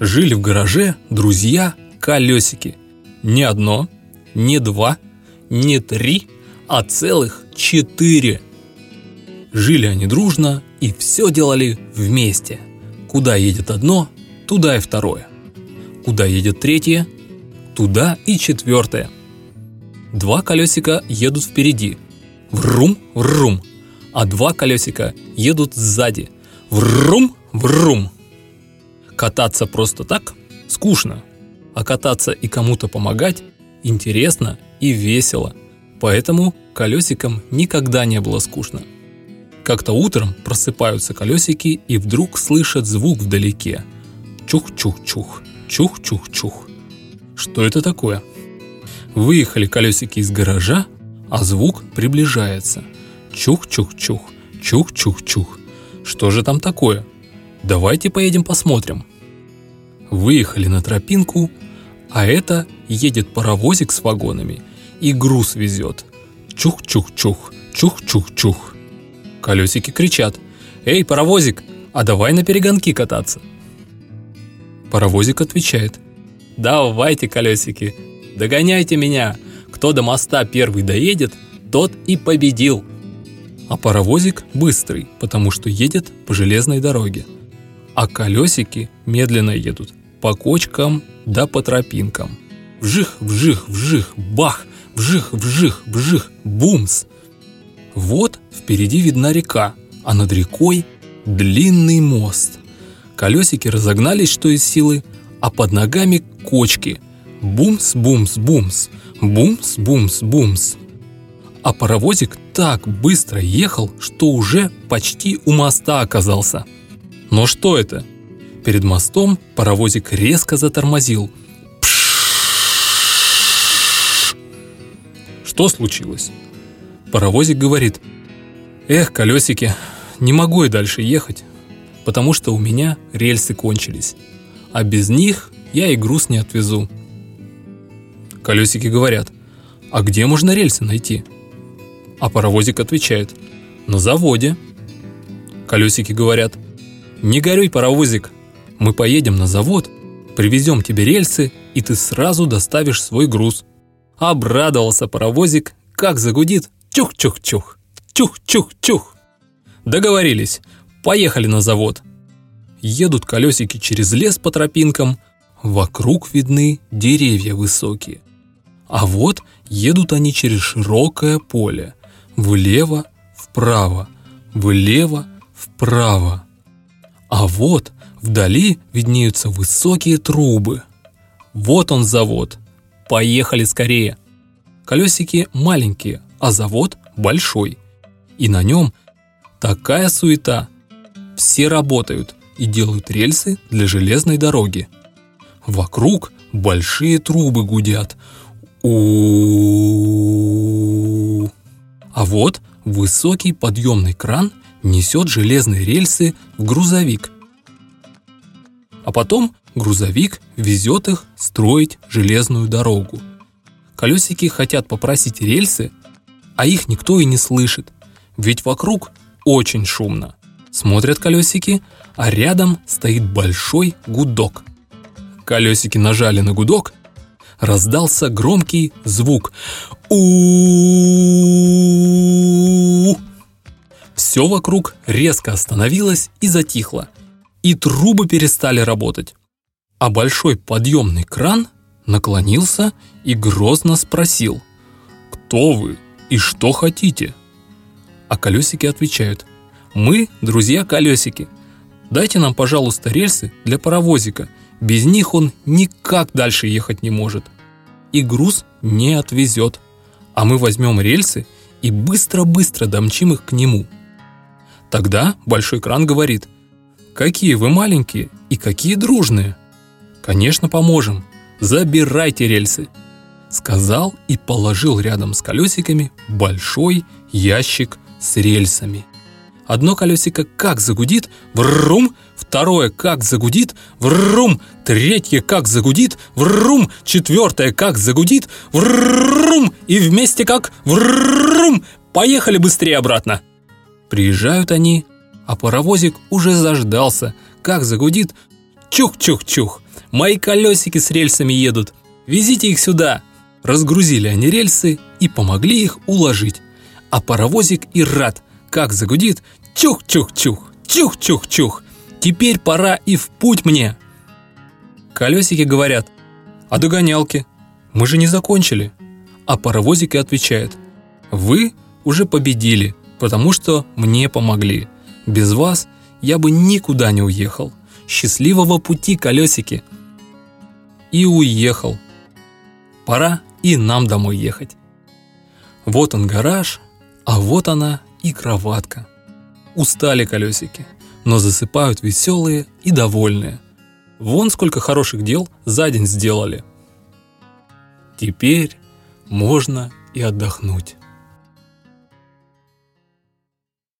Жили в гараже друзья-колесики. Не одно, не два, не три, а целых четыре. Жили они дружно и все делали вместе. Куда едет одно, туда и второе. Куда едет третье, туда и четвертое. Два колесика едут впереди. Врум, врум. А два колесика едут сзади. Врум, врум. Кататься просто так скучно, а кататься и кому-то помогать интересно и весело. Поэтому колесикам никогда не было скучно. Как-то утром просыпаются колесики и вдруг слышат звук вдалеке. Чух-чух-чух, чух-чух-чух. Что это такое? Выехали колесики из гаража, а звук приближается. Чух-чух-чух, чух-чух-чух. Что же там такое? Давайте поедем посмотрим. Выехали на тропинку, а это едет паровозик с вагонами и груз везет. Чух-чух-чух, чух-чух-чух. Колесики кричат. «Эй, паровозик, а давай на перегонки кататься!» Паровозик отвечает. «Давайте, колесики, догоняйте меня! Кто до моста первый доедет, тот и победил!» А паровозик быстрый, потому что едет по железной дороге. А колесики медленно едут по кочкам да по тропинкам. Вжих, вжих, вжих, бах, вжих, вжих, вжих, бумс. Вот впереди видна река, а над рекой длинный мост. Колесики разогнались, что из силы, а под ногами кочки. Бумс, бумс, бумс, бумс, бумс, бумс. А паровозик так быстро ехал, что уже почти у моста оказался. Но что это? Перед мостом паровозик резко затормозил. Что случилось? Паровозик говорит, «Эх, колесики, не могу я дальше ехать, потому что у меня рельсы кончились, а без них я и груз не отвезу». Колесики говорят, «А где можно рельсы найти?» А паровозик отвечает, «На заводе». Колесики говорят, «Не горюй, паровозик, мы поедем на завод, привезем тебе рельсы, и ты сразу доставишь свой груз». Обрадовался паровозик, как загудит Чух-чух-чух, чух-чух-чух. Договорились, поехали на завод. Едут колесики через лес по тропинкам, вокруг видны деревья высокие. А вот едут они через широкое поле, влево, вправо, влево, вправо. А вот вдали виднеются высокие трубы. Вот он завод. Поехали скорее. Колесики маленькие, а завод большой. И на нем такая суета. Все работают и делают рельсы для железной дороги. Вокруг большие трубы гудят. у А вот высокий подъемный кран несет железные рельсы в грузовик. А потом грузовик везет их строить железную дорогу. Колесики хотят попросить рельсы, а их никто и не слышит, ведь вокруг очень шумно. Смотрят колесики, а рядом стоит большой гудок. Колесики нажали на гудок, раздался громкий звук у Все вокруг резко остановилось и затихло, и трубы перестали работать. А большой подъемный кран наклонился и грозно спросил «Кто вы?» и что хотите?» А колесики отвечают «Мы друзья-колесики. Дайте нам, пожалуйста, рельсы для паровозика. Без них он никак дальше ехать не может. И груз не отвезет. А мы возьмем рельсы и быстро-быстро домчим их к нему». Тогда Большой Кран говорит «Какие вы маленькие и какие дружные!» «Конечно, поможем. Забирайте рельсы!» сказал и положил рядом с колесиками большой ящик с рельсами. Одно колесико как загудит, врум, второе как загудит, врум, третье как загудит, врум, четвертое как загудит, врум, и вместе как врум, поехали быстрее обратно. Приезжают они, а паровозик уже заждался, как загудит, чух-чух-чух, Мои колесики с рельсами едут. Везите их сюда!» Разгрузили они рельсы и помогли их уложить. А паровозик и рад, как загудит «Чух-чух-чух! Чух-чух-чух! Теперь пора и в путь мне!» Колесики говорят «А догонялки? Мы же не закончили!» А паровозики отвечают «Вы уже победили, потому что мне помогли. Без вас я бы никуда не уехал. Счастливого пути, колесики!» И уехал. Пора и нам домой ехать. Вот он гараж, а вот она и кроватка. Устали колесики, но засыпают веселые и довольные. Вон сколько хороших дел за день сделали. Теперь можно и отдохнуть.